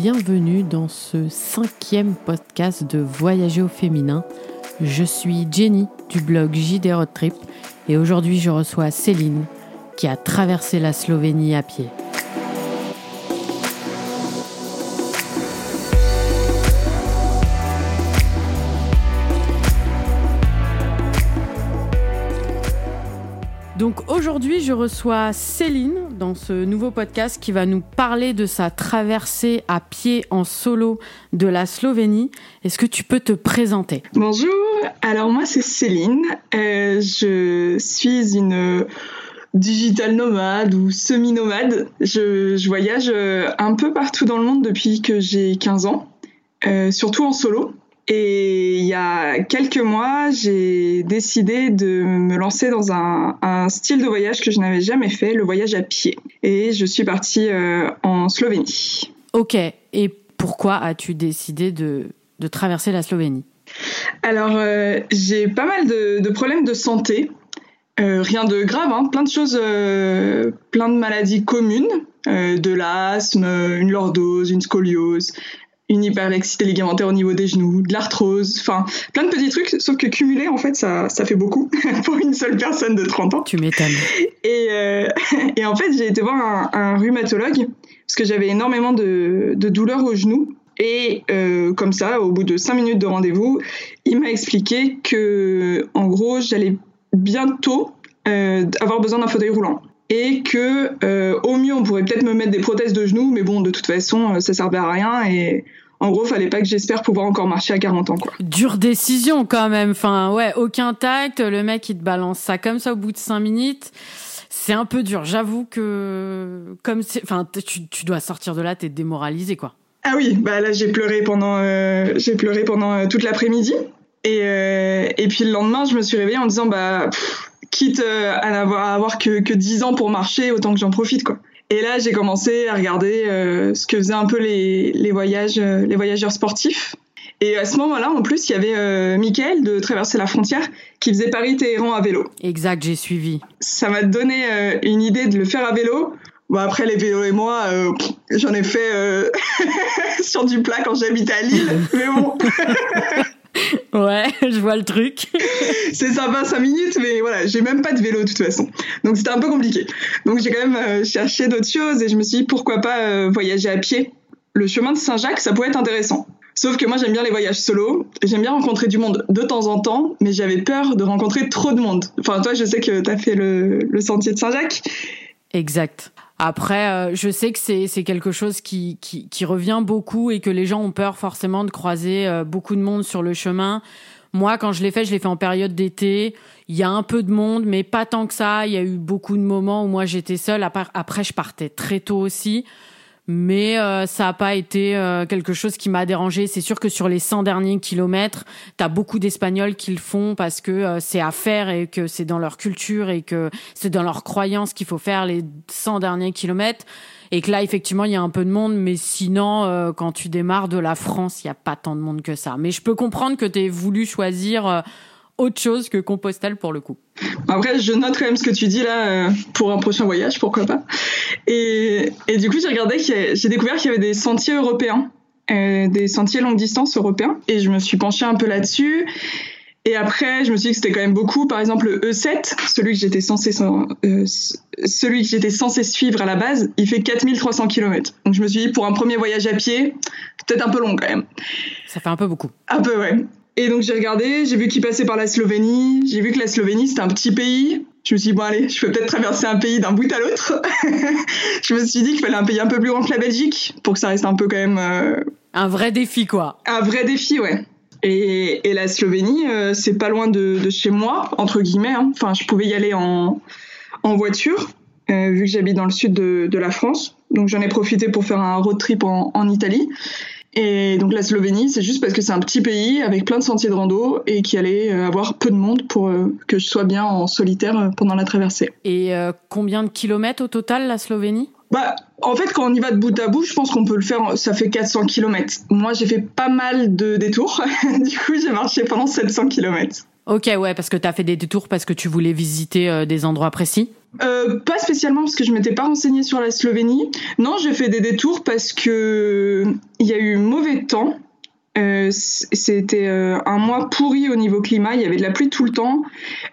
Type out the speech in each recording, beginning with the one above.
bienvenue dans ce cinquième podcast de Voyager au féminin. Je suis Jenny du blog JD Road Trip et aujourd'hui je reçois Céline qui a traversé la Slovénie à pied. Aujourd'hui, je reçois Céline dans ce nouveau podcast qui va nous parler de sa traversée à pied en solo de la Slovénie. Est-ce que tu peux te présenter? Bonjour, alors moi c'est Céline. Euh, je suis une digital nomade ou semi-nomade. Je, voyage un peu partout dans le monde depuis que j'ai 15 ans, euh, surtout en solo. Et il y a quelques mois, j'ai décidé de me lancer dans un, style de voyage que je n'avais jamais fait, le voyage à pied. Et je suis partie euh, en Slovénie. Ok. Et pourquoi as-tu décidé de, traverser la Slovénie? Alors, euh, j'ai pas mal de, problèmes de santé. Euh, rien de grave, hein. plein de choses, plein de maladies communes, de l'asthme, une lordose, une scoliose, une hyperlexité ligamentaire au niveau des genoux, de l'arthrose, enfin plein de petits trucs, sauf que cumulé en fait ça, ça fait beaucoup pour une seule personne de 30 ans. Tu m'étonnes. Et, euh, et en fait j'ai été voir un, un rhumatologue parce que j'avais énormément de, de douleurs aux genoux. Et euh, comme ça, au bout de 5 minutes de rendez-vous, il m'a expliqué que en gros j'allais bientôt euh, avoir besoin d'un fauteuil roulant et que euh, au mieux on pourrait peut-être me mettre des prothèses de genoux mais bon de toute façon euh, ça servait à rien et en gros fallait pas que j'espère pouvoir encore marcher à 40 ans quoi. Dure décision quand même. Enfin ouais aucun tact. Le mec il te balance ça comme ça au bout de 5 minutes. C'est un peu dur. J'avoue que comme c'est enfin tu, tu dois sortir de là t'es démoralisé quoi. Ah oui bah là j'ai pleuré pendant euh, j'ai pleuré pendant toute l'après-midi. Et et puis le lendemain je me suis réveillée en disant bah quitte euh, à n'avoir avoir que, que 10 ans pour marcher, autant que j'en profite, quoi. Et là, j'ai commencé à regarder euh, ce que faisaient un peu les, les voyages, euh, les voyageurs sportifs. Et à ce moment-là, en plus, il y avait euh, Michael de Traverser la frontière qui faisait Paris-Téhéran à vélo. Exact, j'ai suivi. Ça m'a donné une idée de le faire à vélo. Bon, après, les vélos et moi, j'en ai fait sur du plat quand j'habitais à Lille. Mais bon. Ouais, je vois le truc. c'est sympa 5 minutes, mais voilà, j'ai même pas de vélo de toute façon. Donc c'était un peu compliqué. Donc j'ai quand même euh, cherché d'autres choses et je me suis dit pourquoi pas euh, voyager à pied. Le chemin de Saint-Jacques, ça pourrait être intéressant. Sauf que moi j'aime bien les voyages solo, j'aime bien rencontrer du monde de temps en temps, mais j'avais peur de rencontrer trop de monde. Enfin toi je sais que tu as fait le, le sentier de Saint-Jacques. Exact. Après, euh, je sais que c'est quelque chose qui, qui, qui, revient beaucoup et que les gens ont peur forcément de croiser euh, beaucoup de monde sur le chemin. Moi, quand je l'ai fait, je l'ai fait en période d'été. Il y a un peu de monde, mais pas tant que ça. Il y a eu beaucoup de moments où moi j'étais seule. Après, je partais très tôt aussi mais euh, ça n'a pas été euh, quelque chose qui m'a dérangé. C'est sûr que sur les 100 derniers kilomètres, tu as beaucoup d'Espagnols qui le font parce que euh, c'est à faire et que c'est dans leur culture et que c'est dans leur croyance qu'il faut faire les 100 derniers kilomètres. Et que là, effectivement, il y a un peu de monde, mais sinon, quand tu démarres de la France, il n'y a pas tant de monde que ça. Mais je peux comprendre que tu voulu choisir autre chose que Compostelle pour le coup. Après, je note quand même ce que tu dis là euh, pour un prochain voyage, pourquoi pas. Et, et du coup, j'ai regardé, j'ai découvert qu'il y avait des sentiers européens, euh, des sentiers longue distance européens, et je me suis penchée un peu là-dessus. Et après, je me suis dit que c'était quand même beaucoup. Par exemple, le E7, celui que j'étais censé, euh, celui que j'étais censé suivre à la base, il fait 4300 km. Donc je me suis dit, pour un premier voyage à pied, peut-être un peu long quand même. Ça fait un peu beaucoup. Un peu, ouais. Et donc j'ai regardé, j'ai vu qu'il passait par la Slovénie, j'ai vu que la Slovénie c'était un petit pays. Je me suis dit, bon allez, je peux peut-être traverser un pays d'un bout à l'autre. je me suis dit qu'il fallait un pays un peu plus grand que la Belgique pour que ça reste un peu quand même... Euh, un vrai défi quoi. Un vrai défi, ouais. Et, et la Slovénie, euh, c'est pas loin de, de, chez moi, entre guillemets. Hein. Enfin, je pouvais y aller en, en voiture, euh, vu que j'habite dans le sud de, de la France. Donc j'en ai profité pour faire un road trip en, en Italie. Et donc la Slovénie, c'est juste parce que c'est un petit pays avec plein de sentiers de rando et qui allait euh, avoir peu de monde pour euh, que je sois bien en solitaire euh, pendant la traversée. Et combien de kilomètres au total la Slovénie? Bah, en fait, quand on y va de bout à bout, je pense qu'on peut le faire, ça fait 400 km. Moi, j'ai fait pas mal de détours. du coup, j'ai marché pendant 700 km. Ok, ouais, parce que tu as fait des détours parce que tu voulais visiter des endroits précis euh, Pas spécialement parce que je m'étais pas renseignée sur la Slovénie. Non, j'ai fait des détours parce que il y a eu mauvais temps. Euh, c'était euh, un mois pourri au niveau climat. Il y avait de la pluie tout le temps.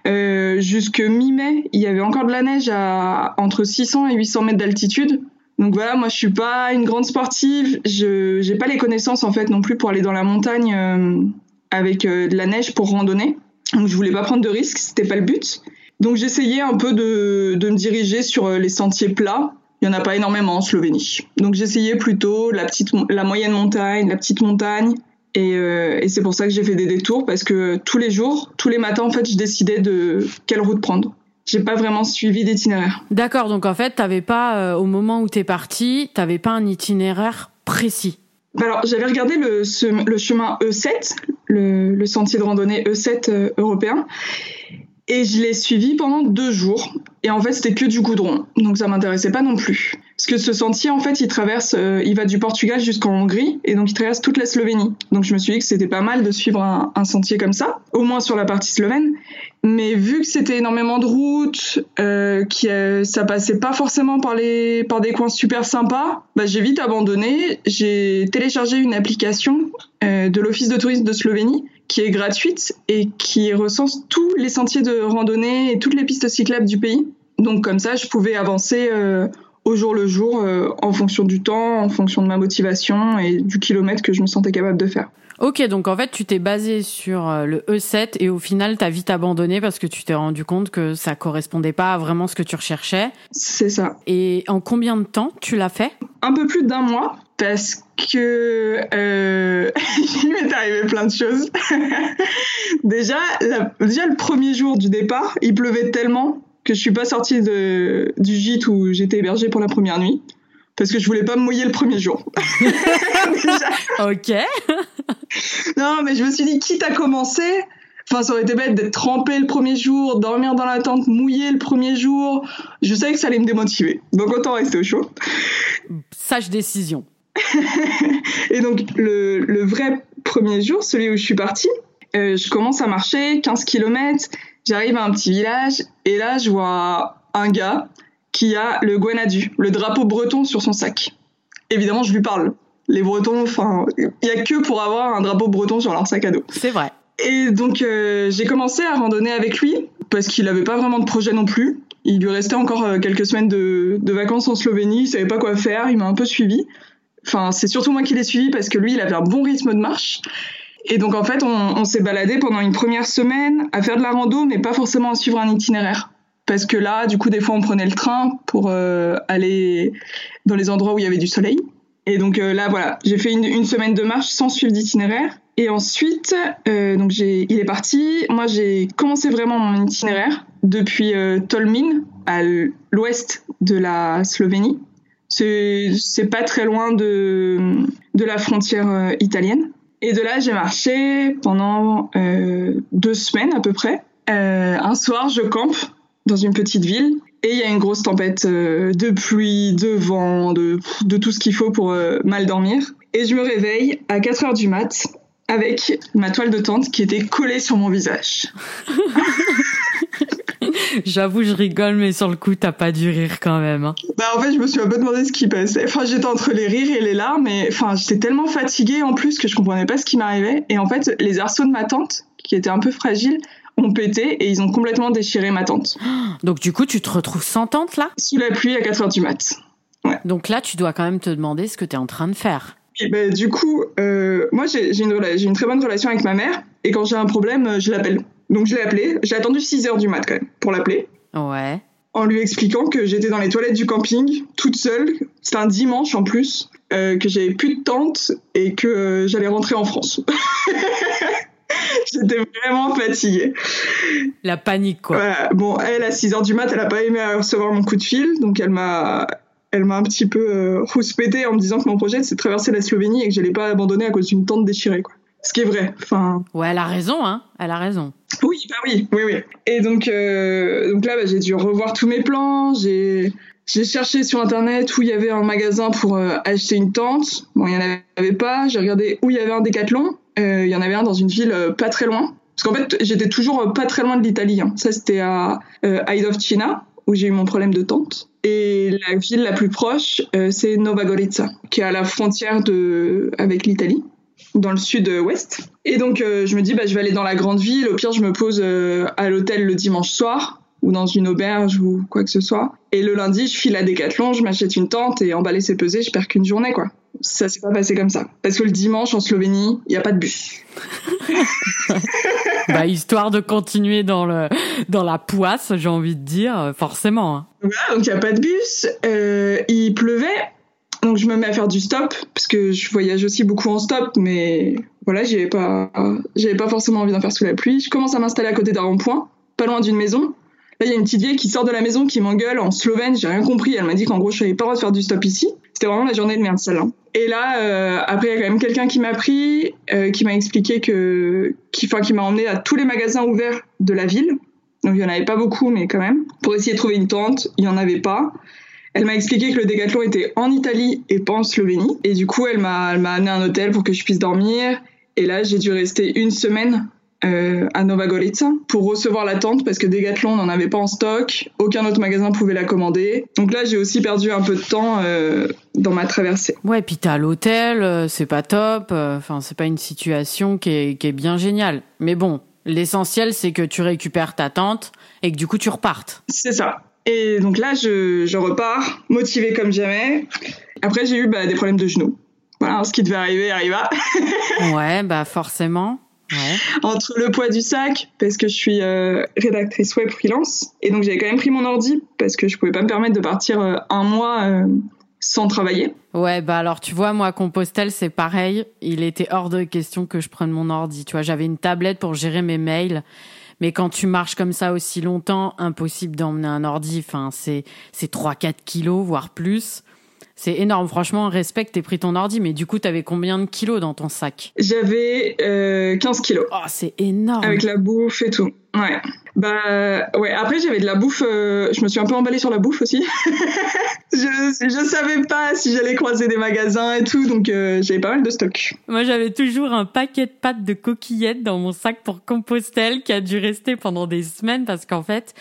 Jusque mi-mai, il y avait encore de la neige à entre 600 et 800 mètres d'altitude. Donc voilà, moi je suis pas une grande sportive. Je j'ai pas les connaissances en fait non plus pour aller dans la montagne avec de la neige pour randonner. Donc je voulais pas prendre de risques, c'était pas le but. Donc j'essayais un peu de, de me diriger sur les sentiers plats. Il y en a pas énormément en Slovénie. Donc j'essayais plutôt la petite, la moyenne montagne, la petite montagne. Et, euh, et c'est pour ça que j'ai fait des détours parce que tous les jours, tous les matins, en fait, je décidais de quelle route prendre. J'ai pas vraiment suivi d'itinéraire. D'accord, donc en fait, t'avais pas, euh, au moment où t'es parti, t'avais pas un itinéraire précis. Alors, j'avais regardé le, le, chemin E7, le, le, sentier de randonnée E7 euh, européen, et je l'ai suivi pendant deux jours. Et en fait, c'était que du goudron, donc ça m'intéressait pas non plus. Parce que ce sentier, en fait, il traverse, euh, il va du Portugal jusqu'en Hongrie, et donc il traverse toute la Slovénie. Donc je me suis dit que c'était pas mal de suivre un, sentier comme ça, au moins sur la partie slovène. Mais vu que c'était énormément de routes, euh, euh, ça passait pas forcément par les par des coins super sympas, bah, j'ai vite abandonné. J'ai téléchargé une application euh, de l'office de tourisme de Slovénie qui est gratuite et qui recense tous les sentiers de randonnée et toutes les pistes cyclables du pays. Donc comme ça, je pouvais avancer euh, au jour le jour euh, en fonction du temps, en fonction de ma motivation et du kilomètre que je me sentais capable de faire. Ok, donc en fait, tu t'es basé sur euh, le E7 et au final, t'as vite abandonné parce que tu t'es rendu compte que ça correspondait pas à vraiment ce que tu recherchais. C'est ça. Et en combien de temps tu l'as fait? Un peu plus d'un mois parce que euh, il m'est arrivé plein de choses. déjà, la, déjà le premier jour du départ, il pleuvait tellement que je suis pas sortie de, du gîte où j'étais hébergée pour la première nuit parce que je voulais pas me mouiller le premier jour. ok. non, mais je me suis dit, quitte à commencer, enfin, ça aurait été bête d'être trempé le premier jour, dormir dans la tente, mouillé le premier jour. Je savais que ça allait me démotiver. Donc autant rester au chaud. Sage décision. Et donc, le, le, vrai premier jour, celui où je suis partie, euh, je commence à marcher 15 km, j'arrive à un petit village, et là, je vois un gars qui a le Guanadu, le drapeau breton sur son sac. Évidemment, je lui parle. Les Bretons, enfin, il y a que pour avoir un drapeau breton sur leur sac à dos. C'est vrai. Et donc, euh, j'ai commencé à randonner avec lui parce qu'il n'avait pas vraiment de projet non plus. Il lui restait encore euh, quelques semaines de, de, vacances en Slovénie. Il savait pas quoi faire. Il m'a un peu suivi. Enfin, c'est surtout moi qui l'ai suivi parce que lui, il avait un bon rythme de marche. Et donc, en fait, on, s'est baladé pendant une première semaine à faire de la rando, mais pas forcément à suivre un itinéraire parce que là, du coup, des fois, on prenait le train pour euh, aller dans les endroits où il y avait du soleil. Et donc euh, là, voilà, j'ai fait une, semaine de marche sans suivre d'itinéraire. Et ensuite, euh, donc il est parti. Moi, j'ai commencé vraiment mon itinéraire depuis Tolmin, à l'ouest de la Slovénie. C'est, pas très loin de, de la frontière euh, italienne. Et de là, j'ai marché pendant deux semaines à peu près. un soir, je campe dans une petite ville et il y a une grosse tempête euh, de pluie, de vent, de, de tout ce qu'il faut pour euh, mal dormir. Et je me réveille à 4 heures du mat avec ma toile de tente qui était collée sur mon visage. J'avoue, je rigole, mais sur le coup, t'as pas dû rire quand même. Hein. Bah, en fait, je me suis un peu demandé ce qui passait. Enfin, j'étais entre les rires et les larmes, mais enfin, j'étais tellement fatiguée en plus que je comprenais pas ce qui m'arrivait. Et en fait, les arceaux de ma tente, qui étaient un peu fragiles, ont pété et ils ont complètement déchiré ma tente. Donc du coup, tu te retrouves sans tente là? Sous la pluie à 4 heures du mat. Ouais. Donc là, tu dois quand même te demander ce que tu es en train de faire. Et ben, du coup, euh, moi j'ai une, une, très bonne relation avec ma mère et quand j'ai un problème, je l'appelle. Donc je l'ai appelé. J'ai attendu 6 heures du mat quand même pour l'appeler. Ouais. En lui expliquant que j'étais dans les toilettes du camping, toute seule. C'était un dimanche en plus, euh, que j'avais plus de tente et que euh, j'allais rentrer en France. J'étais vraiment fatiguée. La panique, quoi. Voilà. Bon, elle, à 6 heures du mat, elle a pas aimé recevoir mon coup de fil, donc elle m'a, elle m'a un petit peu euh, rouspété en me disant que mon projet, c'est de traverser la Slovénie et que j'allais pas abandonner à cause d'une tente déchirée, quoi. Ce qui est vrai. Enfin. Ouais, elle a raison, hein. Elle a raison. Oui, bah oui, oui, oui. Et donc, euh, donc là, bah, j'ai dû revoir tous mes plans. J'ai, j'ai cherché sur internet où il y avait un magasin pour euh, acheter une tente. Bon, il y en avait pas. J'ai regardé où il y avait un décathlon. Euh, il y en avait un dans une ville pas très loin. Parce qu'en fait, j'étais toujours pas très loin de l'Italie. Hein. Ça, c'était à euh, China, où j'ai eu mon problème de tente. Et la ville la plus proche, c'est Nova Gorica, qui est à la frontière de, avec l'Italie, dans le sud-ouest. Et donc, euh, je me dis, bah, je vais aller dans la grande ville. Au pire, je me pose euh, à l'hôtel le dimanche soir ou dans une auberge ou quoi que ce soit. Et le lundi, je file à Decathlon, je m'achète une tente et emballer c'est pesé, je perds qu'une journée, quoi. Ça s'est pas passé comme ça. Parce que le dimanche, en Slovénie, il n'y a pas de bus. bah, histoire de continuer dans, le, dans la poisse, j'ai envie de dire, forcément. Hein. Voilà, donc il n'y a pas de bus. Euh, il pleuvait. Donc je me mets à faire du stop parce que je voyage aussi beaucoup en stop, mais voilà, j'avais pas, pas forcément envie d'en faire sous la pluie. Je commence à m'installer à côté d'un rond-point, pas loin d'une maison. Là, il y a une petite vieille qui sort de la maison, qui m'engueule en slovène. J'ai rien compris. Elle m'a dit qu'en gros, je n'avais pas le droit de faire du stop ici. C'était vraiment la journée de merde, celle-là. Et là, euh, après, il y a quand même quelqu'un qui m'a pris, euh, qui m'a expliqué que, qui, qui m'a emmené à tous les magasins ouverts de la ville. Donc, il y en avait pas beaucoup, mais quand même. Pour essayer de trouver une tente, il y en avait pas. Elle m'a expliqué que le décathlon était en Italie et pas en Slovénie. Et du coup, elle m'a, amené à un hôtel pour que je puisse dormir. Et là, j'ai dû rester une semaine euh, à Nova Gorica pour recevoir la tente parce que Decathlon n'en avait pas en stock, aucun autre magasin pouvait la commander. Donc là, j'ai aussi perdu un peu de temps euh, dans ma traversée. Ouais, puis t'es à l'hôtel, euh, c'est pas top. Enfin, c'est pas une situation qui est, qui est bien géniale. Mais bon, l'essentiel, c'est que tu récupères ta tente et que du coup, tu repartes. C'est ça. Et donc là, je, je repars, motivée comme jamais. Après, j'ai eu bah, des problèmes de genoux. Voilà, ce qui devait arriver arriva. ouais, bah forcément. Entre le poids du sac, parce que je suis euh, rédactrice web freelance, et donc j'avais quand même pris mon ordi parce que je pouvais pas me permettre de partir euh, un mois euh, sans travailler. Ouais, bah alors tu vois, moi, Compostelle, c'est pareil. Il était hors de question que je prenne mon ordi. Tu vois, j'avais une tablette pour gérer mes mails. Mais quand tu marches comme ça aussi longtemps, impossible d'emmener un ordi. Enfin, c'est, c'est 3-4 kilos, voire plus. C'est énorme, franchement, respecte, t'es pris ton ordi, mais du coup, t'avais combien de kilos dans ton sac? J'avais euh, 15 kilos. Oh, c'est énorme. Avec la bouffe et tout. Ouais. Bah ouais. Après j'avais de la bouffe. Euh, je me suis un peu emballée sur la bouffe aussi. je je savais pas si j'allais croiser des magasins et tout, donc euh, j'avais pas mal de stock. Moi j'avais toujours un paquet de pâtes de coquillettes dans mon sac pour Compostelle qui a dû rester pendant des semaines parce qu'en fait,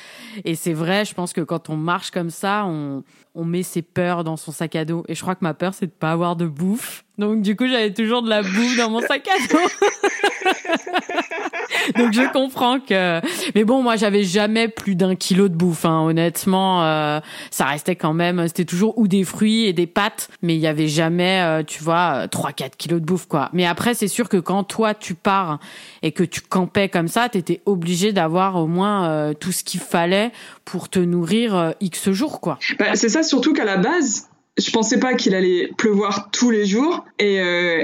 et c'est vrai, je pense que quand on marche comme ça, on on met ses peurs dans son sac à dos. Et je crois que ma peur c'est de pas avoir de bouffe. Donc du coup j'avais toujours de la bouffe dans mon sac à dos. Donc je comprends que. Mais bon, moi j'avais jamais plus d'un kilo de bouffe. Hein. Honnêtement, euh, ça restait quand même. C'était toujours ou des fruits et des pâtes, mais il y avait jamais, euh, tu vois, 3-4 kilos de bouffe quoi. Mais après, c'est sûr que quand toi tu pars et que tu campais comme ça, t'étais obligé d'avoir au moins euh, tout ce qu'il fallait pour te nourrir x jours quoi. Bah, c'est ça, surtout qu'à la base, je pensais pas qu'il allait pleuvoir tous les jours et,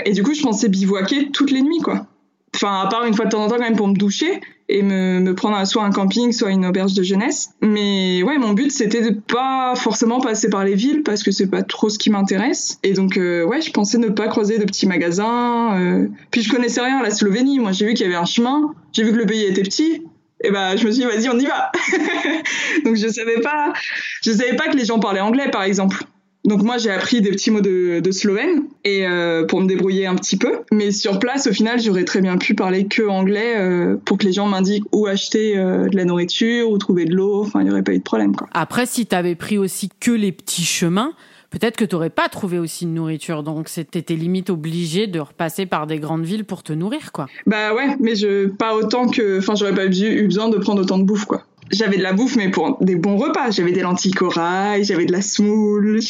et du coup je pensais bivouaquer toutes les nuits quoi. Enfin, à part une fois de temps en temps quand même pour me doucher et me, me prendre soit un camping, soit une auberge de jeunesse. Mais ouais, mon but c'était de pas forcément passer par les villes parce que c'est pas trop ce qui m'intéresse. Et donc euh, ouais, je pensais ne pas croiser de petits magasins. Euh. Puis je connaissais rien à la Slovénie. Moi, j'ai vu qu'il y avait un chemin. J'ai vu que le pays était petit. Et ben, je me suis dit vas-y, on y va. donc je savais pas, je savais pas que les gens parlaient anglais, par exemple. Donc moi j'ai appris des petits mots de, de slovène et euh, pour me débrouiller un petit peu. Mais sur place au final j'aurais très bien pu parler que anglais euh, pour que les gens m'indiquent où acheter euh, de la nourriture, où trouver de l'eau. Enfin il n'y aurait pas eu de problème quoi. Après si t'avais pris aussi que les petits chemins, peut-être que t'aurais pas trouvé aussi de nourriture. Donc t'étais limite obligé de repasser par des grandes villes pour te nourrir quoi. Bah ouais mais je pas autant que, enfin j'aurais pas eu besoin de prendre autant de bouffe quoi j'avais de la bouffe, mais pour des bons repas. J'avais des lentilles corail, j'avais de la semoule,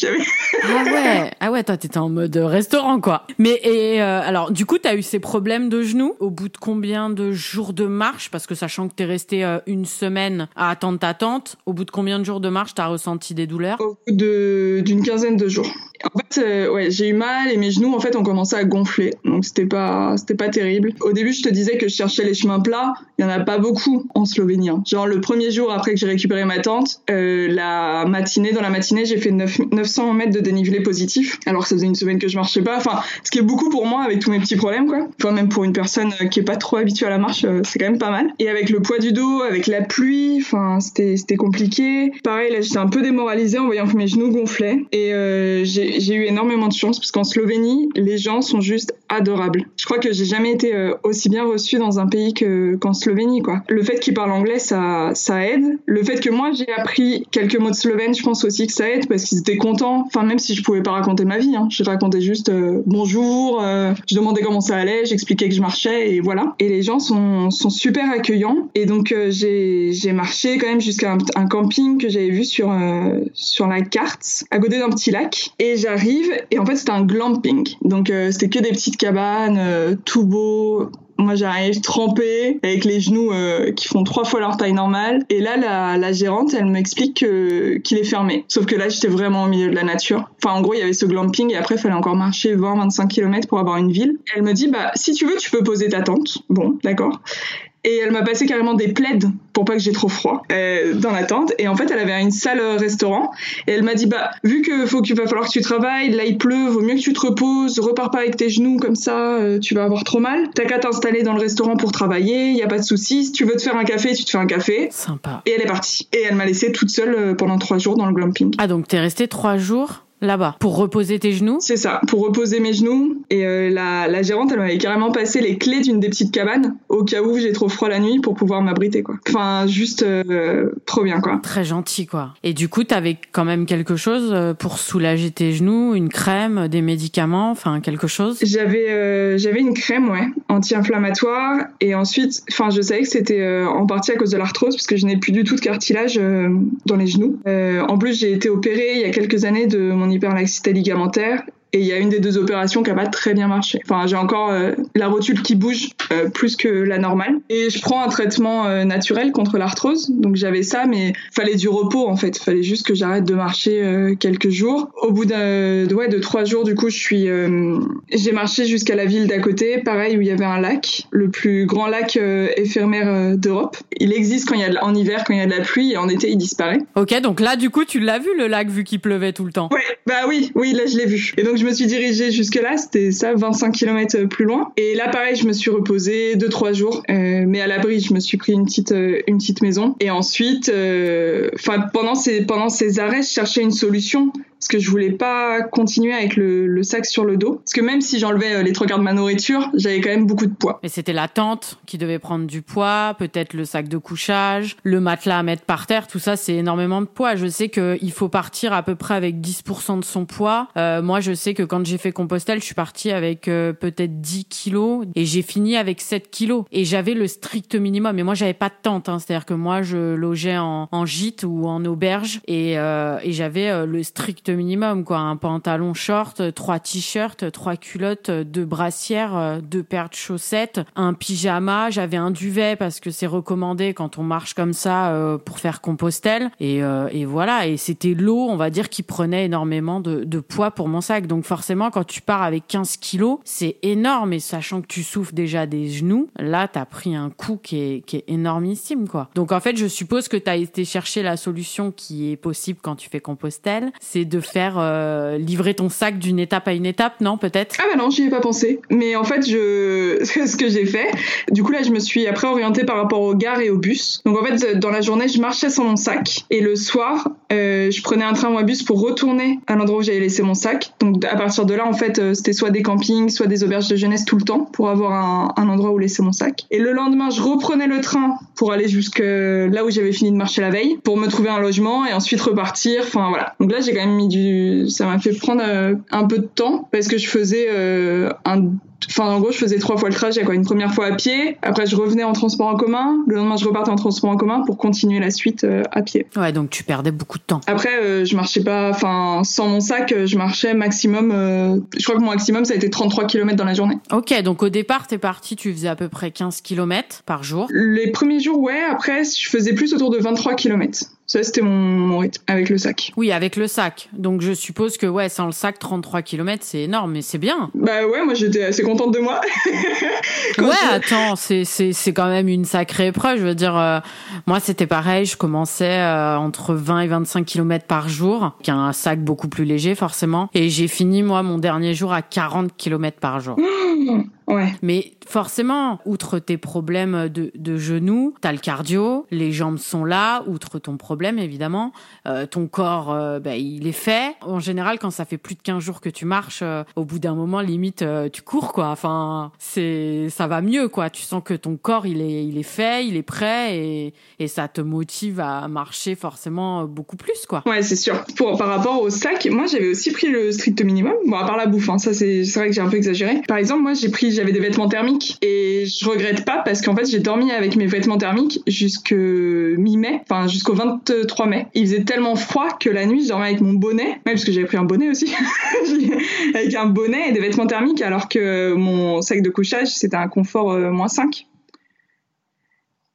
ah ouais, ah ouais, toi t'étais en mode restaurant quoi. Mais et euh, alors du coup t'as eu ces problèmes de genoux au bout de combien de jours de marche? Parce que sachant que t'es resté euh, une semaine à attendre ta tente, au bout de combien de jours de marche t'as ressenti des douleurs? Au bout d'une quinzaine de jours. En fait, euh, ouais, j'ai eu mal et mes genoux en fait ont commencé à gonfler, donc c'était pas c'était pas terrible. Au début, je te disais que je cherchais les chemins plats. Il y en a pas beaucoup en Slovénie. Hein. Genre le premier jour après que j'ai récupéré ma tente, euh, la matinée, dans la matinée, j'ai fait 900 mètres de dénivelé positif, alors que ça faisait une semaine que je marchais pas. Enfin, ce qui est beaucoup pour moi avec tous mes petits problèmes, quoi. Enfin, même pour une personne qui est pas trop habituée à la marche, euh, c'est quand même pas mal. Et avec le poids du dos, avec la pluie, enfin, c'était, compliqué. Pareil, là, j'étais un peu démoralisée en voyant que mes genoux gonflaient. Et euh, j'ai, eu énormément de chance parce qu'en Slovénie, les gens sont juste adorables. Je crois que j'ai jamais été euh, aussi bien reçue dans un pays qu'en Slovénie, quoi. Le fait qu'ils parlent anglais, ça, ça Le fait que moi, j'ai appris quelques mots de slovène, je pense aussi que ça aide parce qu'ils étaient contents. Enfin, même si je pouvais pas raconter ma vie, hein. je racontais juste euh, bonjour, euh, je demandais comment ça allait, j'expliquais que je marchais et voilà. Et les gens sont, sont super accueillants. Et donc, j'ai marché quand même jusqu'à un, camping que j'avais vu sur, sur la carte, à côté d'un petit lac. Et j'arrive, et en fait, c'était un glamping. Donc, c'était que des petites cabanes, tout beau, moi, j'arrive trempée, avec les genoux euh, qui font trois fois leur taille normale. Et là, la, gérante, elle m'explique qu'il est fermé. Sauf que là, j'étais vraiment au milieu de la nature. Enfin, en gros, il y avait ce glamping et après, il fallait encore marcher 20-25 km pour avoir une ville. Elle me dit, bah, si tu veux, tu peux poser ta tente. Bon, d'accord et elle m'a passé carrément des plaids pour pas que j'ai trop froid euh, dans la tente. Et en fait elle avait une salle restaurant. Et elle m'a dit bah vu que faut qu'il va falloir que tu travailles là il pleut vaut mieux que tu te reposes repars pas avec tes genoux comme ça euh, tu vas avoir trop mal. T'as qu'à t'installer dans le restaurant pour travailler y a pas de souci. Si tu veux te faire un café tu te fais un café. Sympa. Et elle est partie. Et elle m'a laissé toute seule euh, pendant trois jours dans le glamping. Ah donc t'es restée trois jours là-bas pour reposer tes genoux? C'est ça, pour reposer mes genoux. Et euh, la, la, gérante, elle m'avait carrément passé les clés d'une des petites cabanes au cas où j'ai trop froid la nuit pour pouvoir m'abriter quoi. Enfin, juste euh, trop bien quoi. Très gentil quoi. Et du coup, t'avais quand même quelque chose euh, pour soulager tes genoux, une crème, des médicaments, enfin quelque chose? J'avais j'avais une crème ouais, anti-inflammatoire et ensuite, enfin je savais que c'était en partie à cause de l'arthrose parce que je n'ai plus du tout de cartilage dans les genoux. en plus, j'ai été opérée il y a quelques années de mon hyperlaxité ligamentaire et il y a une des deux opérations qui a pas très bien marché. Enfin, j'ai encore euh, la rotule qui bouge euh, plus que la normale. Et je prends un traitement euh, naturel contre l'arthrose. Donc j'avais ça, mais fallait du repos en fait. Fallait juste que j'arrête de marcher quelques jours. Au bout d'un, ouais, de trois jours, du coup, je suis, j'ai marché jusqu'à la ville d'à côté, pareil où il y avait un lac, le plus grand lac éphémère d'Europe. Il existe quand il y a de, en hiver, quand il y a de la pluie, et en été il disparaît. Ok, donc là, du coup, tu l'as vu le lac vu qu'il pleuvait tout le temps? Ouais, bah oui, oui, là je l'ai vu. Et donc je me suis dirigée jusque-là, c'était ça, 25 km plus loin. Et là, pareil, je me suis reposée deux trois jours, euh, mais à l'abri, je me suis pris une petite euh, une petite maison. Et ensuite, euh, enfin pendant ces pendant ces arrêts, je cherchais une solution parce que je voulais pas continuer avec le, le sac sur le dos. Parce que même si j'enlevais les trois quarts de ma nourriture, j'avais quand même beaucoup de poids. Et c'était la tente qui devait prendre du poids, peut-être le sac de couchage, le matelas à mettre par terre, tout ça, c'est énormément de poids. Je sais qu'il faut partir à peu près avec 10% de son poids. Euh, moi, je sais que quand j'ai fait Compostelle, je suis partie avec euh, peut-être 10 kilos et j'ai fini avec 7 kilos. Et j'avais le strict minimum. Et moi, j'avais pas de tente. Hein. C'est-à-dire que moi, je logeais en, en gîte ou en auberge et, euh, et j'avais euh, le strict minimum, quoi. Un pantalon short, trois t-shirts, trois culottes, deux brassières, deux paires de chaussettes, un pyjama. J'avais un duvet parce que c'est recommandé quand on marche comme ça pour faire Compostelle. Et, et voilà. Et c'était l'eau, on va dire, qui prenait énormément de, de poids pour mon sac. Donc forcément, quand tu pars avec 15 kilos, c'est énorme. Et sachant que tu souffres déjà des genoux, là, t'as pris un coup qui est, qui est énormissime, quoi. Donc en fait, je suppose que t'as été chercher la solution qui est possible quand tu fais Compostelle, c'est de faire euh, livrer ton sac d'une étape à une étape, non Peut-être? Ah bah non, j'y ai pas pensé. Mais en fait, je ce que j'ai fait, du coup là, je me suis après orientée par rapport aux gares et au bus. Donc en fait, dans la journée, je marchais sans mon sac et le soir, euh, je prenais un train ou un bus pour retourner à l'endroit où j'avais laissé mon sac. Donc à partir de là, en fait, euh, c'était soit des campings, soit des auberges de jeunesse tout le temps pour avoir un, un, endroit où laisser mon sac. Et le lendemain, je reprenais le train pour aller jusque là où j'avais fini de marcher la veille, pour me trouver un logement et ensuite repartir. Enfin voilà. Donc là, j'ai quand même mis du, ça m'a fait prendre euh, un peu de temps parce que je faisais euh, un Enfin, en gros, je faisais trois fois le trajet, quoi. Une première fois à pied, après je revenais en transport en commun, le lendemain je repartais en transport en commun pour continuer la suite euh, à pied. Ouais, donc tu perdais beaucoup de temps. Après, je marchais pas, enfin, sans mon sac, je marchais maximum, je crois que mon maximum ça a été 33 km dans la journée. Ok, donc au départ, t'es parti, tu faisais à peu près 15 km par jour. Les premiers jours, ouais, après, je faisais plus autour de 23 km. Ça, c'était mon, mon, rythme avec le sac. Oui, avec le sac. Donc, je suppose que, ouais, sans le sac, 33 km, c'est énorme, mais c'est bien. Bah ouais, moi, j'étais assez contente de moi. ouais, je... attends, c'est, c'est, c'est quand même une sacrée épreuve. Je veux dire, euh, moi, c'était pareil. Je commençais euh, entre 20 et 25 km par jour, qui a un sac beaucoup plus léger, forcément. Et j'ai fini, moi, mon dernier jour à 40 km par jour. Ouais. Mais forcément, outre tes problèmes de, de genoux, t'as le cardio, les jambes sont là, outre ton problème évidemment, euh, ton corps, euh, bah, il est fait. En général, quand ça fait plus de 15 jours que tu marches, euh, au bout d'un moment, limite, euh, tu cours quoi. Enfin, c'est, ça va mieux quoi. Tu sens que ton corps, il est, il est fait, il est prêt et, et ça te motive à marcher forcément beaucoup plus quoi. Ouais, c'est sûr. Pour, par rapport au sac, moi j'avais aussi pris le strict minimum. Bon, à part la bouffe, hein, ça c'est, c'est vrai que j'ai un peu exagéré. Par exemple, moi j'ai pris, j'avais des vêtements thermiques et je regrette pas parce qu'en fait j'ai dormi avec mes vêtements thermiques jusqu'au 23 mai. Il faisait tellement froid que la nuit je dormais avec mon bonnet, même parce que j'avais pris un bonnet aussi, avec un bonnet et des vêtements thermiques alors que mon sac de couchage c'était un confort euh, moins 5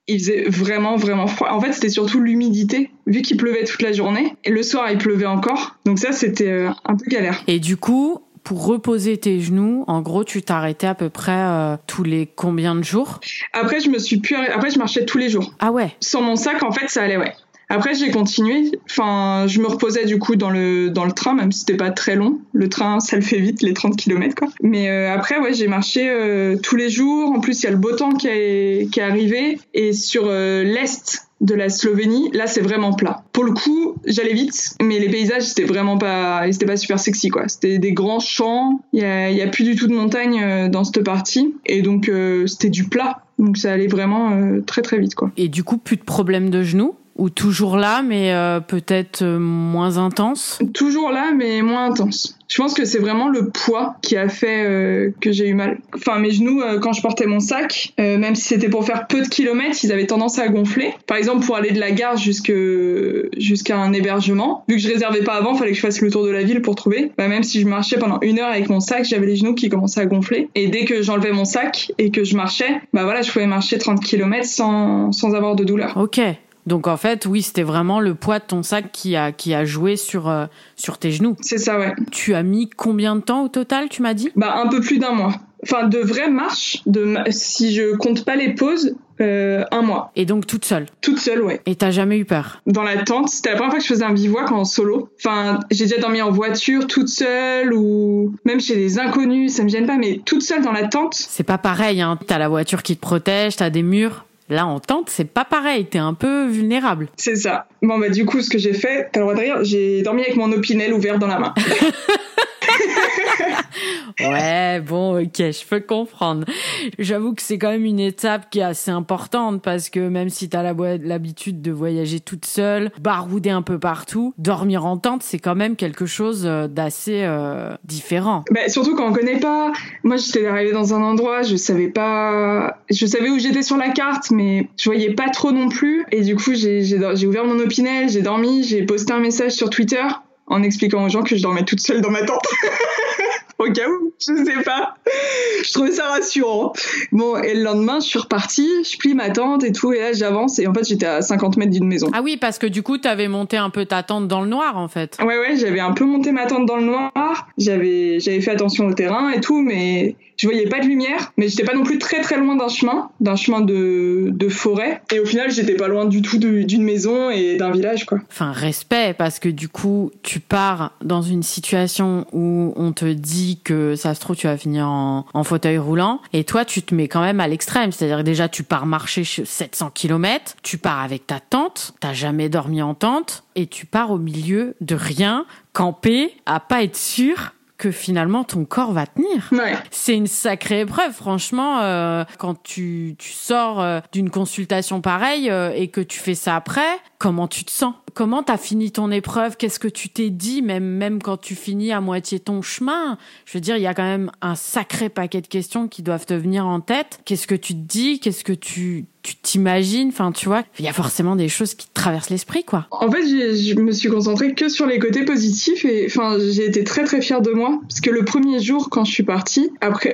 il faisait vraiment vraiment froid. En fait, c'était surtout l'humidité, vu qu'il pleuvait toute la journée et le soir il pleuvait encore. Donc ça, c'était euh, un peu galère. Et du coup, pour reposer tes genoux, en gros, tu t'arrêtais à peu près euh, tous les combien de jours? Après, je me suis plus après je marchais tous les jours. Ah ouais? Sans mon sac, en fait, ça allait ouais. Après, j'ai continué. Enfin, je me reposais du coup dans le dans le train, même si c'était pas très long. Le train, ça le fait vite, les 30 km quoi. Mais euh, après, ouais, j'ai marché euh, tous les jours. En plus, il y a le beau temps qui est qui est arrivé. Et sur l'est de la Slovénie, là, c'est vraiment plat. Pour le coup, j'allais vite, mais les paysages, c'était vraiment pas, c'était pas super sexy quoi. C'était des grands champs. Il y a, plus du tout de montagne euh, dans cette partie, et donc euh, c'était du plat. Donc ça allait vraiment euh, très très vite quoi. Et du coup, plus de problèmes de genoux ou toujours là, mais euh, peut-être euh, moins intense? Toujours là, mais moins intense. Je pense que c'est vraiment le poids qui a fait euh, que j'ai eu mal. Enfin, mes genoux, euh, quand je portais mon sac, euh, même si c'était pour faire peu de kilomètres, ils avaient tendance à gonfler. Par exemple, pour aller de la gare jusqu'à un hébergement, vu que je réservais pas avant, fallait que je fasse le tour de la ville pour trouver. Bah, même si je marchais pendant une heure avec mon sac, j'avais les genoux qui commençaient à gonfler. Et dès que j'enlevais mon sac et que je marchais, bah voilà, je pouvais marcher 30 km sans sans avoir de douleur. Ok. Donc en fait, oui, c'était vraiment le poids de ton sac qui a qui a joué sur euh, sur tes genoux. C'est ça, ouais. Tu as mis combien de temps au total, tu m'as dit? Bah un peu plus d'un mois. Enfin, de vraies marches, de si je compte pas les pauses, euh, un mois. Et donc toute seule? Toute seule, ouais. Et t'as jamais eu peur? Dans la tente, c'était la première fois que je faisais un bivouac en solo. Enfin, j'ai déjà dormi en voiture, toute seule, ou même chez des inconnus, ça me gêne pas, mais toute seule dans la tente. C'est pas pareil, hein. T'as la voiture qui te protège, t'as des murs. Là, en tente, c'est pas pareil. T'es un peu vulnérable. C'est ça. Bon, bah, du coup, ce que j'ai fait, t'as le droit de rire, j'ai dormi avec mon opinel ouvert dans la main. Ouais, bon, ok, je peux comprendre. J'avoue que c'est quand même une étape qui est assez importante parce que même si t'as l'habitude de voyager toute seule, barouder un peu partout, dormir en tente, c'est quand même quelque chose euh, d'assez euh, différent. Bah, surtout quand on connaît pas. Moi, j'étais arrivée dans un endroit, je savais pas. Je savais où j'étais sur la carte, mais je voyais pas trop non plus. Et du coup, j'ai ouvert mon opinel, j'ai dormi, j'ai posté un message sur Twitter en expliquant aux gens que je dormais toute seule dans ma tente. Au cas où, je sais pas. Je trouvais ça rassurant. Bon, et le lendemain, je suis repartie, je plie ma tente et tout, et là, j'avance, et en fait, j'étais à 50 mètres d'une maison. Ah oui, parce que du coup, t'avais monté un peu ta tente dans le noir, en fait. Ouais, ouais, j'avais un peu monté ma tente dans le noir. J'avais, j'avais fait attention au terrain et tout, mais je voyais pas de lumière. Mais j'étais pas non plus très très loin d'un chemin, d'un chemin de, de forêt. Et au final, j'étais pas loin du tout d'une maison et d'un village, quoi. Enfin, respect, parce que du coup, tu pars dans une situation où on te dit que ça se trouve, tu vas finir en, fauteuil roulant, et toi, tu te mets quand même à l'extrême. C'est-à-dire déjà, tu pars marcher chez 700 km, tu pars avec ta tente, t'as jamais dormi en tente, et tu pars au milieu de rien, camper, à pas être sûr que finalement ton corps va tenir. Ouais. C'est une sacrée épreuve, franchement. euh, quand tu, tu sors euh, d'une consultation pareille euh, et que tu fais ça après, comment tu te sens? Comment t'as fini ton épreuve? Qu'est-ce que tu t'es dit Même même quand tu finis à moitié ton chemin, je veux dire, il y a quand même un sacré paquet de questions qui doivent te venir en tête. Qu'est-ce que tu te dis? Qu'est-ce que tu tu t'imagines? Enfin, tu vois, il y a forcément des choses qui te traversent l'esprit, quoi. En fait, je me suis concentrée que sur les côtés positifs et enfin, j'ai été très très fière de moi. Parce que le premier jour quand je suis partie, après,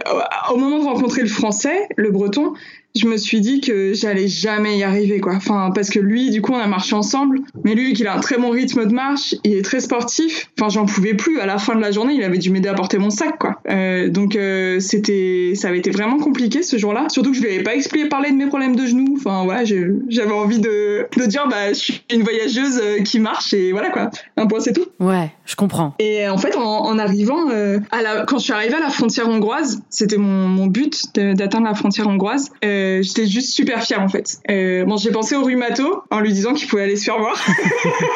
au moment de rencontrer le français, le breton, je me suis dit que j'allais jamais y arriver, quoi. Enfin, parce que lui, du coup, on a marché ensemble. Mais lui, qu'il a un très bon rythme de marche, il est très sportif. Enfin, j'en pouvais plus. À la fin de la journée, il avait dû m'aider à porter mon sac, quoi. Euh, donc, euh, c'était, ça avait été vraiment compliqué ce jour-là. Surtout que je lui avais pas expliqué parler de mes problèmes de genoux. Enfin, voilà, j'avais envie de, de dire, bah, je suis une voyageuse euh, qui marche et voilà, quoi. Un point, c'est tout. Ouais, je comprends. Et en fait, en, en arrivant, euh, à la, quand je suis arrivée à la frontière hongroise, c'était mon, mon but d'atteindre la frontière hongroise. Euh, j'étais juste super fière en fait. Euh, bon, j'ai pensé au rhumato en lui disant qu'il pouvait aller se faire voir.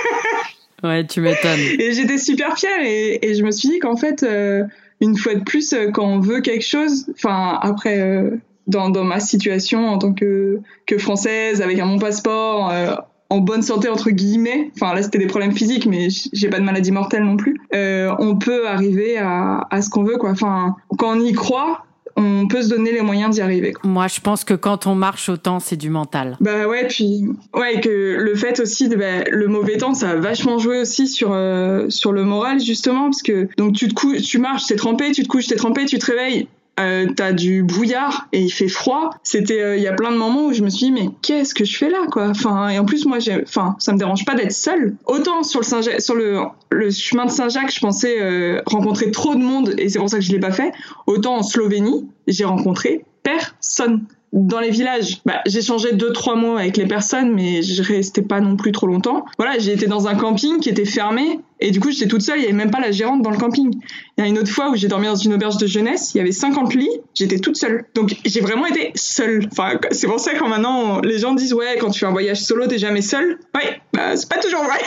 ouais, tu m'étonnes. Et j'étais super fière et, et, je me suis dit qu'en fait, euh, une fois de plus, euh, quand on veut quelque chose, enfin après. Euh, dans, dans, ma situation en tant que, que française, avec un bon passeport, euh, en bonne santé entre guillemets, enfin là c'était des problèmes physiques, mais j'ai pas de maladie mortelle non plus. Euh, on peut arriver à, à ce qu'on veut, quoi. Enfin, quand on y croit, on peut se donner les moyens d'y arriver. Quoi. Moi, je pense que quand on marche autant, c'est du mental. Bah ouais, puis ouais, que le fait aussi de bah, le mauvais temps, ça a vachement joué aussi sur euh, sur le moral justement, parce que donc tu te couches, tu marches, t'es trempé, tu te couches, t'es trempé, tu te réveilles, euh, t'as du brouillard et il fait froid. C'était, il euh, y a plein de moments où je me suis dit mais qu'est-ce que je fais là quoi? Enfin et en plus moi j'ai, enfin ça me dérange pas d'être seule. Autant sur le Saint sur le le chemin de Saint-Jacques je pensais euh, rencontrer trop de monde et c'est pour ça que je l'ai pas fait. Autant en Slovénie j'ai rencontré personne dans les villages, bah, j'ai changé deux trois mois avec les personnes, mais je restais pas non plus trop longtemps. Voilà, j'ai été dans un camping qui était fermé et du coup j'étais toute seule. Il y avait même pas la gérante dans le camping. Il y a une autre fois où j'ai dormi dans une auberge de jeunesse. Il y avait 50 lits, j'étais toute seule. Donc j'ai vraiment été seule. Enfin, c'est pour ça que maintenant les gens disent ouais, quand tu fais un voyage solo, t'es jamais seule. Ouais, bah, c'est pas toujours vrai.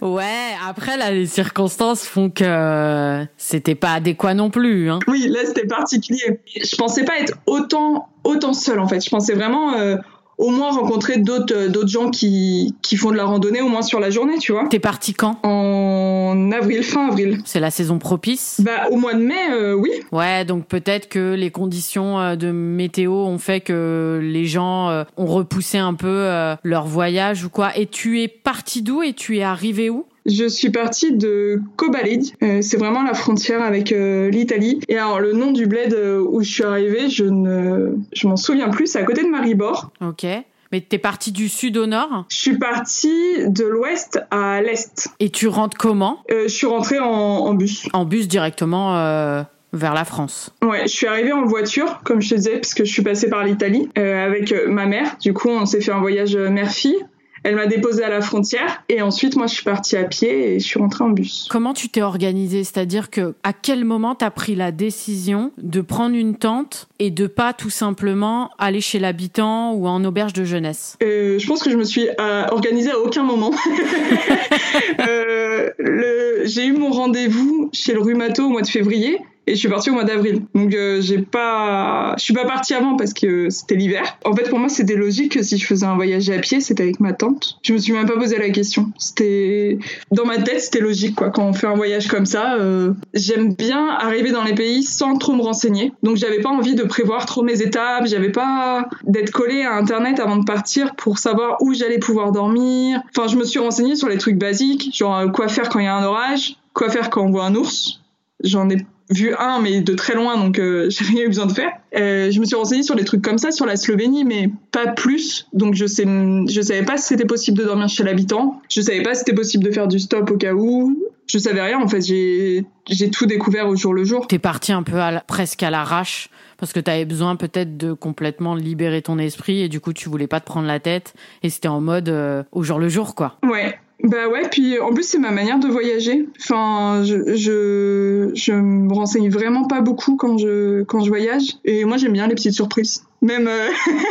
ouais, après là les circonstances font que c'était pas adéquat non plus. Hein. Oui, là c'était particulier. Je pensais pas être autant autant seule en fait. Je pensais vraiment euh, au moins rencontrer d'autres euh, d'autres gens qui qui font de la randonnée au moins sur la journée, tu vois. T'es parti quand? En avril, fin avril. C'est la saison propice? Bah au mois de mai, euh, oui. Ouais, donc peut-être que les conditions euh, de météo ont fait que les gens euh, ont repoussé un peu leur voyage ou quoi. Et tu es parti d'où et tu es arrivé où? Je suis partie de Kobalid, euh, c'est vraiment la frontière avec euh, l'Italie. Et alors le nom du bled euh, où je suis arrivée, je ne, je m'en souviens plus. C'est à côté de Maribor. Ok. Mais t'es partie du sud au nord? Je suis partie de l'ouest à l'est. Et tu rentres comment? Euh, Je suis rentrée en, en, bus. En bus directement euh, vers la France Ouais, je suis arrivée en voiture, comme je te disais, parce que je suis passée par l'Italie euh, avec ma mère. Du coup, on s'est fait un voyage mère-fille. Elle m'a déposée à la frontière et ensuite moi je suis partie à pied et je suis rentrée en bus. Comment tu t'es organisée? C'est-à-dire que à quel moment t'as pris la décision de prendre une tente et de pas tout simplement aller chez l'habitant ou en auberge de jeunesse? Euh, Je pense que je me suis euh, organisée à aucun moment. euh. J'ai eu mon rendez-vous chez le rhumato au mois de février et je suis partie au mois d'avril. Donc euh, j'ai pas, je suis pas partie avant parce que c'était l'hiver. En fait, pour moi, c'était logique que si je faisais un voyage à pied, c'était avec ma tante. Je me suis même pas posé la question. C'était dans ma tête, c'était logique quoi. Quand on fait un voyage comme ça, euh... j'aime bien arriver dans les pays sans trop me renseigner. Donc j'avais pas envie de prévoir trop mes étapes. J'avais pas d'être collée à internet avant de partir pour savoir où j'allais pouvoir dormir. Enfin, je me suis renseignée sur les trucs basiques, genre quoi faire quand il y a un orage, quoi faire quand on voit un ours. J'en ai vu un, mais de très loin, donc euh, j'ai rien eu besoin de faire. Euh, je me suis renseignée sur des trucs comme ça sur la Slovénie, mais pas plus. Donc je sais, je savais pas si c'était possible de dormir chez l'habitant. Je savais pas si c'était possible de faire du stop au cas où. Je savais rien. En fait, j'ai j'ai tout découvert au jour le jour. T'es parti un peu à la, presque à l'arrache parce que t'avais besoin peut-être de complètement libérer ton esprit et du coup tu voulais pas te prendre la tête et c'était en mode euh, au jour le jour quoi. Ouais. Bah ouais, puis en plus c'est ma manière de voyager. Enfin, je, je, je me renseigne vraiment pas beaucoup quand je, quand je voyage. Et moi j'aime bien les petites surprises. Même, euh,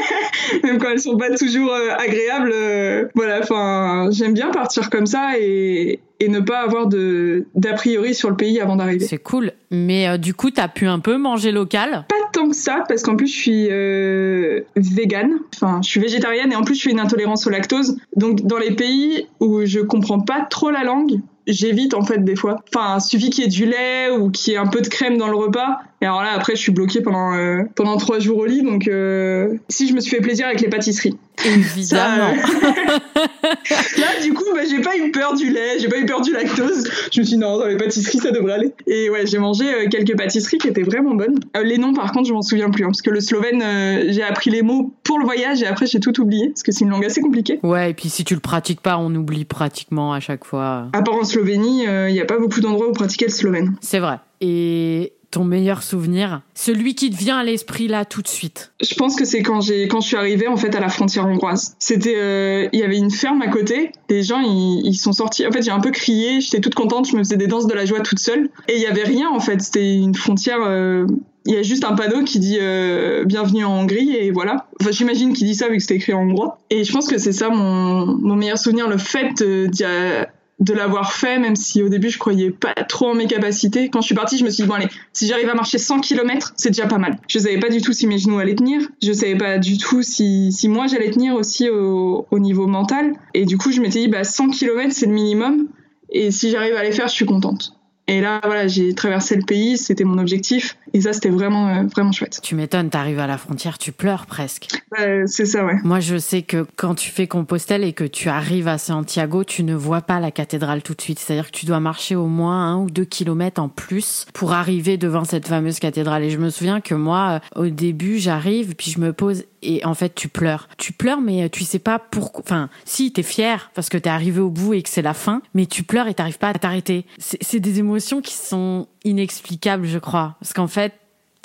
même quand elles sont pas toujours euh, agréables. Euh, voilà, enfin, j'aime bien partir comme ça et, et ne pas avoir d'a priori sur le pays avant d'arriver. C'est cool. Mais euh, du coup, t'as pu un peu manger local? Tant que ça, parce qu'en plus je suis euh, végane. Enfin, je suis végétarienne et en plus je suis une intolérance au lactose. Donc dans les pays où je comprends pas trop la langue, j'évite en fait des fois. Enfin, suffit qu'il y ait du lait ou qu'il y ait un peu de crème dans le repas, Et alors là, après, je suis bloquée pendant, euh, pendant trois jours au lit. Donc, euh, si je me suis fait plaisir avec les pâtisseries. Évidemment. là, du coup, j'ai pas eu peur du lait, j'ai pas eu peur du lactose. Je me suis dit, non, dans les pâtisseries, ça devrait aller. Et ouais, j'ai mangé quelques pâtisseries qui étaient vraiment bonnes. les noms, par contre, je m'en souviens plus. Hein, parce que le slovène, j'ai appris les mots pour le voyage et après, j'ai tout oublié. Parce que c'est une langue assez compliquée. Ouais, et puis si tu le pratiques pas, on oublie pratiquement à chaque fois. À part en Slovénie, il n'y a pas beaucoup d'endroits où pratiquer le slovène. C'est vrai. Et ton meilleur souvenir Celui qui te vient à l'esprit là tout de suite Je pense que c'est quand j'ai quand je suis arrivée en fait à la frontière hongroise. C'était euh, il y avait une ferme à côté, les gens ils, sont sortis. En fait, j'ai un peu crié, j'étais toute contente, je me faisais des danses de la joie toute seule et il y avait rien en fait, c'était une frontière euh, il y a juste un panneau qui dit euh, bienvenue en Hongrie et voilà. Enfin, j'imagine qu'il dit ça vu que c'était écrit en hongrois. Et je pense que c'est ça mon, mon meilleur souvenir, le fait d'y de l'avoir fait, même si au début je croyais pas trop en mes capacités. Quand je suis partie, je me suis dit, bon allez, si j'arrive à marcher 100 km, c'est déjà pas mal. Je savais pas du tout si mes genoux allaient tenir, je savais pas du tout si, si moi j'allais tenir aussi au, au, niveau mental. Et du coup, je m'étais dit, bah 100 km c'est le minimum, et si j'arrive à les faire, je suis contente. Et là, voilà, j'ai traversé le pays, c'était mon objectif. Et ça, c'était vraiment, euh, vraiment chouette. Tu m'étonnes, t'arrives à la frontière, tu pleures presque. c'est ça, ouais. Moi, je sais que quand tu fais Compostelle et que tu arrives à Santiago, tu ne vois pas la cathédrale tout de suite. C'est-à-dire que tu dois marcher au moins un ou deux kilomètres en plus pour arriver devant cette fameuse cathédrale. Et je me souviens que moi, euh, au début, j'arrive, puis je me pose et en fait, tu pleures. Tu pleures, mais tu sais pas pourquoi. Enfin, si, t'es fier parce que t'es arrivé au bout et que c'est la fin, mais tu pleures et t'arrives pas à t'arrêter. C'est des émotions qui sont inexplicables, je crois. Parce qu'en fait,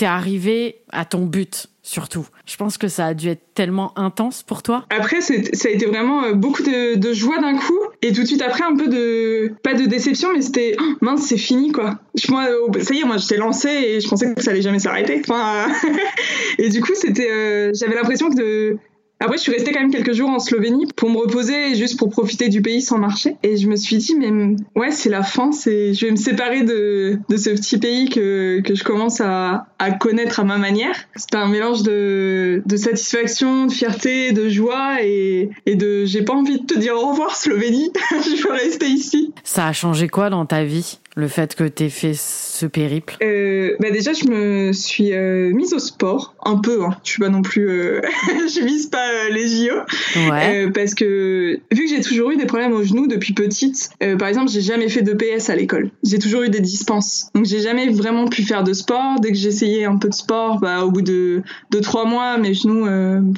t'es arrivé à ton but surtout. Je pense que ça a dû être tellement intense pour toi. Après, ça a été vraiment euh, beaucoup de, joie d'un coup, et tout de suite après, un peu de, pas de déception, mais c'était, oh, mince, c'est fini, quoi. Moi, ça y est, moi, j'étais lancée et je pensais que ça allait jamais s'arrêter. Enfin, et du coup, c'était, euh, j'avais l'impression que de, après, je suis restée quand même quelques jours en Slovénie pour me reposer et juste pour profiter du pays sans marcher. Et je me suis dit, mais ouais, c'est la fin, c'est, je vais me séparer de, de ce petit pays que, que je commence à, à connaître à ma manière. C'était un mélange de, de satisfaction, de fierté, de joie et, et de, j'ai pas envie de te dire au revoir Slovénie, je veux rester ici. Ça a changé quoi dans ta vie? Le fait que tu aies fait ce périple? Euh, bah Déjà, je me suis euh, mise au sport, un peu. Hein. Je suis pas non plus. Euh... je vise pas euh, les JO. Ouais. Parce que, vu que j'ai toujours eu des problèmes aux genoux depuis petite, par exemple, j'ai jamais fait de PS à l'école. J'ai toujours eu des dispenses. Donc, j'ai jamais vraiment pu faire de sport. Dès que j'essayais un peu de sport, bah, au bout de 2-3 mois, mes genoux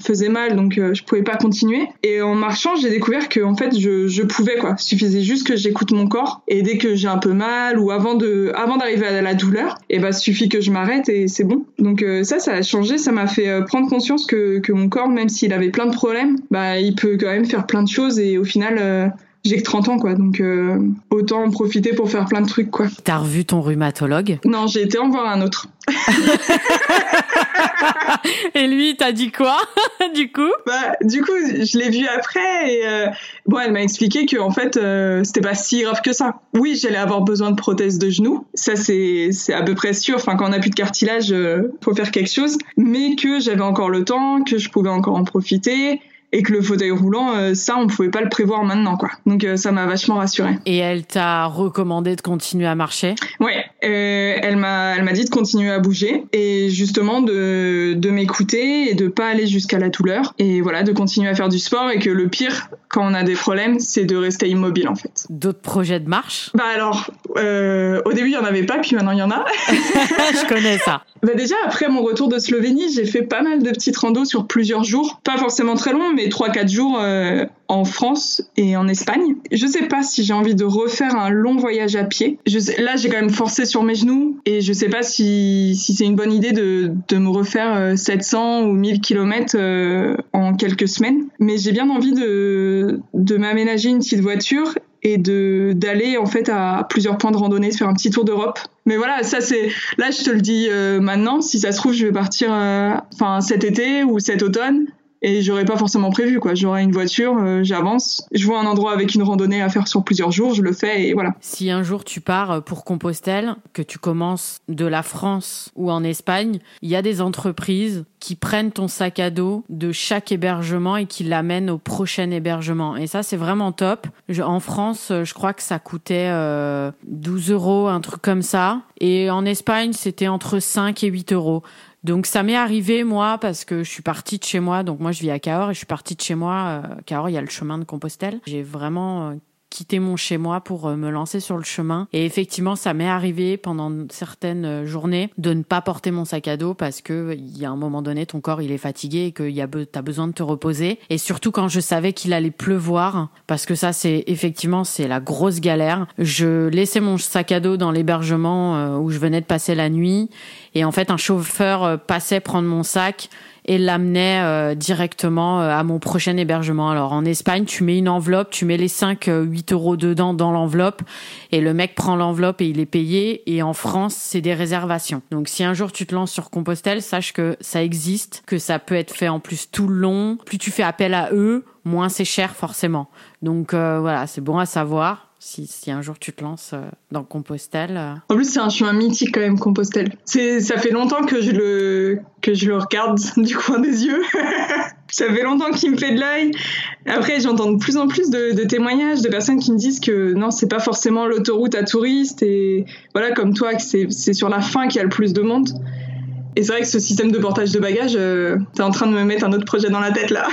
faisaient mal, donc je pouvais pas continuer. Et en marchant, j'ai découvert que, en fait, je, je pouvais, quoi. Il suffisait juste que j'écoute mon corps. Et dès que j'ai un peu mal, ou avant d'arriver à la douleur, et eh ben suffit que je m'arrête et c'est bon. Donc euh, ça ça a changé, ça m'a fait euh, prendre conscience que, que mon corps même s'il avait plein de problèmes, bah il peut quand même faire plein de choses et au final euh, j'ai que 30 ans quoi donc autant en profiter pour faire plein de trucs quoi. T'as revu ton rhumatologue? Non, j'ai été en voir un autre. et lui, t'as dit quoi du coup? Bah, du coup, je l'ai vu après et euh, bon, elle m'a expliqué que en fait, euh, c'était pas si grave que ça. Oui, j'allais avoir besoin de prothèses de genoux, ça c'est c'est à peu près sûr. Enfin, quand on a plus de cartilage, euh, faut faire quelque chose, mais que j'avais encore le temps, que je pouvais encore en profiter et que le fauteuil roulant, euh, ça, on pouvait pas le prévoir maintenant, quoi. Donc euh, ça m'a vachement rassurée. Et elle t'a recommandé de continuer à marcher? Ouais, euh, elle m'a, elle m'a dit de continuer à bouger et justement de, de m'écouter et de pas aller jusqu'à la douleur et voilà, de continuer à faire du sport et que le pire quand on a des problèmes, c'est de rester immobile en fait. D'autres projets de marche? Bah alors, au début il y en avait pas, puis maintenant il y en a. Je connais ça. Bah déjà après mon retour de Slovénie, j'ai fait pas mal de petites randos sur plusieurs jours, pas forcément très longs, mais 3-4 jours euh, en France et en Espagne. Je sais pas si j'ai envie de refaire un long voyage à pied. Là j'ai quand même forcé sur mes genoux et je sais pas si, c'est une bonne idée de, me refaire 700 euh, ou 1000 km euh, en quelques semaines. Mais j'ai bien envie de, m'aménager une petite voiture et d'aller en fait à plusieurs points de randonnée, faire un petit tour d'Europe. Mais voilà, ça c'est là je te le dis euh, maintenant, si ça se trouve je vais partir enfin cet été ou cet automne et j'aurais pas forcément prévu quoi. J'aurais une voiture, euh, j'avance, je vois un endroit avec une randonnée à faire sur plusieurs jours, je le fais et voilà. Si un jour tu pars pour Compostelle, que tu commences de la France ou en Espagne, il y a des entreprises qui prennent ton sac à dos de chaque hébergement et qui l'amènent au prochain hébergement. Et ça, c'est vraiment top. en France, je crois que ça coûtait 12 euh, euros, un truc comme ça. Et en Espagne, c'était entre 5 et 8 euros. Donc ça m'est arrivé moi parce que je suis partie de chez moi. Donc moi je vis à Cahors et je suis partie de chez moi. Euh, Cahors, il y a le chemin de Compostelle. J'ai vraiment euh, quitter mon chez moi pour euh, me lancer sur le chemin. Et effectivement, ça m'est arrivé pendant certaines euh, journées de ne pas porter mon sac à dos parce que il y a un moment donné, ton corps il est fatigué et que y a t'as besoin de te reposer. Et surtout quand je savais qu'il allait pleuvoir, parce que ça c'est effectivement c'est la grosse galère. Je laissais mon sac à dos dans l'hébergement euh, où je venais de passer la nuit et en fait un chauffeur passait prendre mon sac et l'amenait euh, directement euh, à mon prochain hébergement. Alors en Espagne, tu mets une enveloppe, tu mets les 5, 8 euh, euros dedans dans l'enveloppe et le mec prend l'enveloppe et il est payé. Et en France, c'est des réservations. Donc si un jour tu te lances sur Compostelle, sache que ça existe, que ça peut être fait en plus tout le long. Plus tu fais appel à eux, moins c'est cher forcément. Donc voilà, c'est bon à savoir si, si, un jour tu te lances euh, dans Compostelle. Euh. En plus, c'est un chemin mythique quand même, Compostelle. Ça fait longtemps que je le, que je le regarde du coin des yeux. ça fait longtemps qu'il me fait de l'œil. Après, j'entends de plus en plus de, témoignages de personnes qui me disent que non, c'est pas forcément l'autoroute à touristes et voilà, comme toi, c'est sur la fin qu'il y a le plus de monde. Et c'est vrai que ce système de portage de bagages, euh, t'es en train de me mettre un autre projet dans la tête là.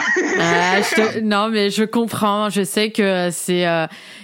Non, mais je comprends. Je sais que c'est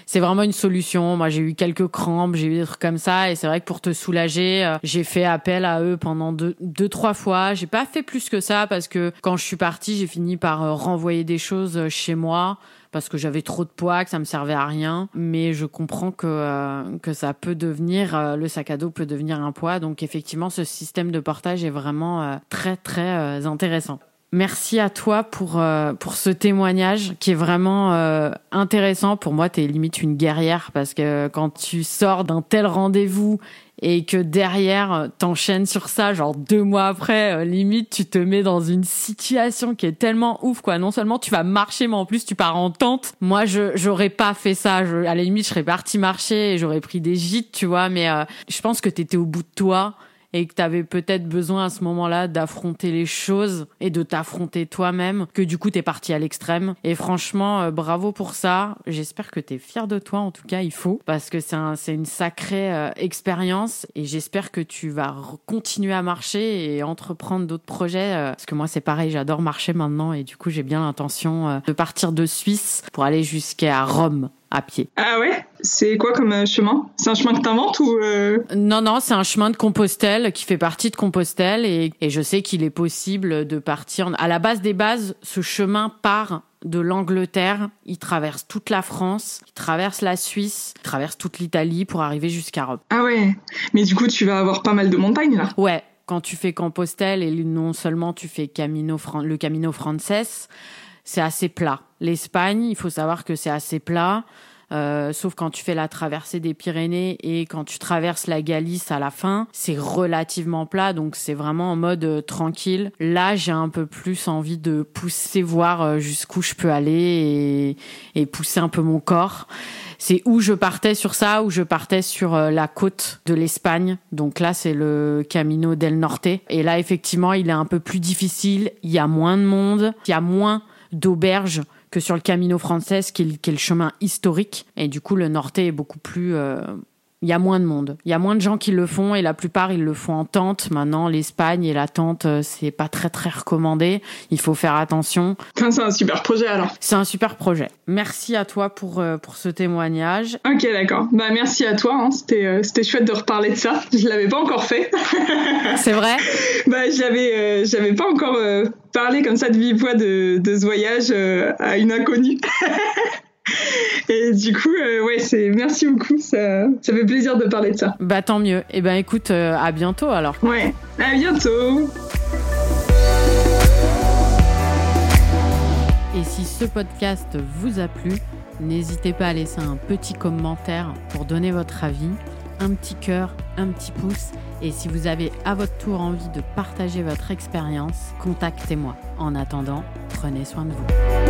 c'est vraiment une solution. Moi, j'ai eu quelques crampes, j'ai eu des trucs comme ça, et c'est vrai que pour te soulager, euh, j'ai fait appel à eux pendant deux, deux trois fois. J'ai pas fait plus que ça parce que quand je suis partie, j'ai fini par euh, renvoyer des choses euh, chez moi parce que j'avais trop de poids, que ça me servait à rien. Mais je comprends que que ça peut devenir le sac à dos peut devenir un poids. Donc effectivement, ce système de portage est vraiment très très intéressant. Merci à toi pour euh, pour ce témoignage qui est vraiment euh, intéressant. Pour moi, tu es limite une guerrière parce que quand tu sors d'un tel rendez-vous et que derrière t'enchaînes sur ça, genre deux mois après, euh, limite tu te mets dans une situation qui est tellement ouf quoi. Non seulement tu vas marcher, mais en plus tu pars en tente. Moi, je j'aurais pas fait ça. Je, à la limite, je serais partie marcher et j'aurais pris des gîtes, tu vois. Mais je pense que t'étais au bout de toi et que tu avais peut-être besoin à ce moment-là d'affronter les choses et de t'affronter toi-même, que du coup tu es parti à l'extrême. Et franchement, euh, bravo pour ça. J'espère que tu es fier de toi, en tout cas il faut, parce que c'est un, une sacrée euh, expérience et j'espère que tu vas continuer à marcher et entreprendre d'autres projets. Euh, parce que moi c'est pareil, j'adore marcher maintenant et du coup j'ai bien l'intention de partir de Suisse pour aller jusqu'à Rome à pied. Ah ouais? C'est quoi comme euh, chemin? C'est un chemin que t'inventes ou euh... Non, non, c'est un chemin de Compostelle qui fait partie de Compostelle et, et je sais qu'il est possible de partir. À la base des bases, ce chemin part de l'Angleterre, il traverse toute la France, il traverse la Suisse, il traverse toute l'Italie pour arriver jusqu'à Rome. Ah ouais. Mais du coup, tu vas avoir pas mal de montagnes là. Ouais, quand tu fais Compostelle et non seulement tu fais Camino, le Camino Frances, c'est assez plat. L'Espagne, il faut savoir que c'est assez plat. Euh, sauf quand tu fais la traversée des Pyrénées et quand tu traverses la Galice à la fin, c'est relativement plat, donc c'est vraiment en mode euh, tranquille. Là, j'ai un peu plus envie de pousser, voir euh, jusqu'où je peux aller et, et, pousser un peu mon corps. C'est où je partais sur ça, où je partais sur la côte de l'Espagne. Donc là, c'est le Camino del Norte. Et là, effectivement, il est un peu plus difficile. Il y a moins de monde, il y a moins d'auberges que sur le Camino Frances, qui est, le chemin historique. Et du coup, le Norte est beaucoup plus euh, il y a moins de monde. Il y a moins de gens qui le font et la plupart ils le font en tente. Maintenant, l'Espagne et la tente, euh, c'est pas très très recommandé. Il faut faire attention. C'est un super projet alors. C'est un super projet. Merci à toi pour euh, pour ce témoignage. Ok, d'accord. Bah merci à toi. Hein. C'était euh, c'était chouette de reparler de ça. Je l'avais pas encore fait. c'est vrai? bah j'avais j'avais pas encore parlé comme ça de vive voix de de ce voyage à une inconnue. Et du coup, euh, ouais, c'est merci beaucoup. Ça, ça fait plaisir de parler de ça. Bah tant mieux. Et eh ben écoute, euh, à bientôt alors. Ouais, à bientôt. Et si ce podcast vous a plu, n'hésitez pas à laisser un petit commentaire pour donner votre avis, un petit cœur un petit pouce et si vous avez à votre tour envie de partager votre expérience, contactez-moi. En attendant, prenez soin de vous.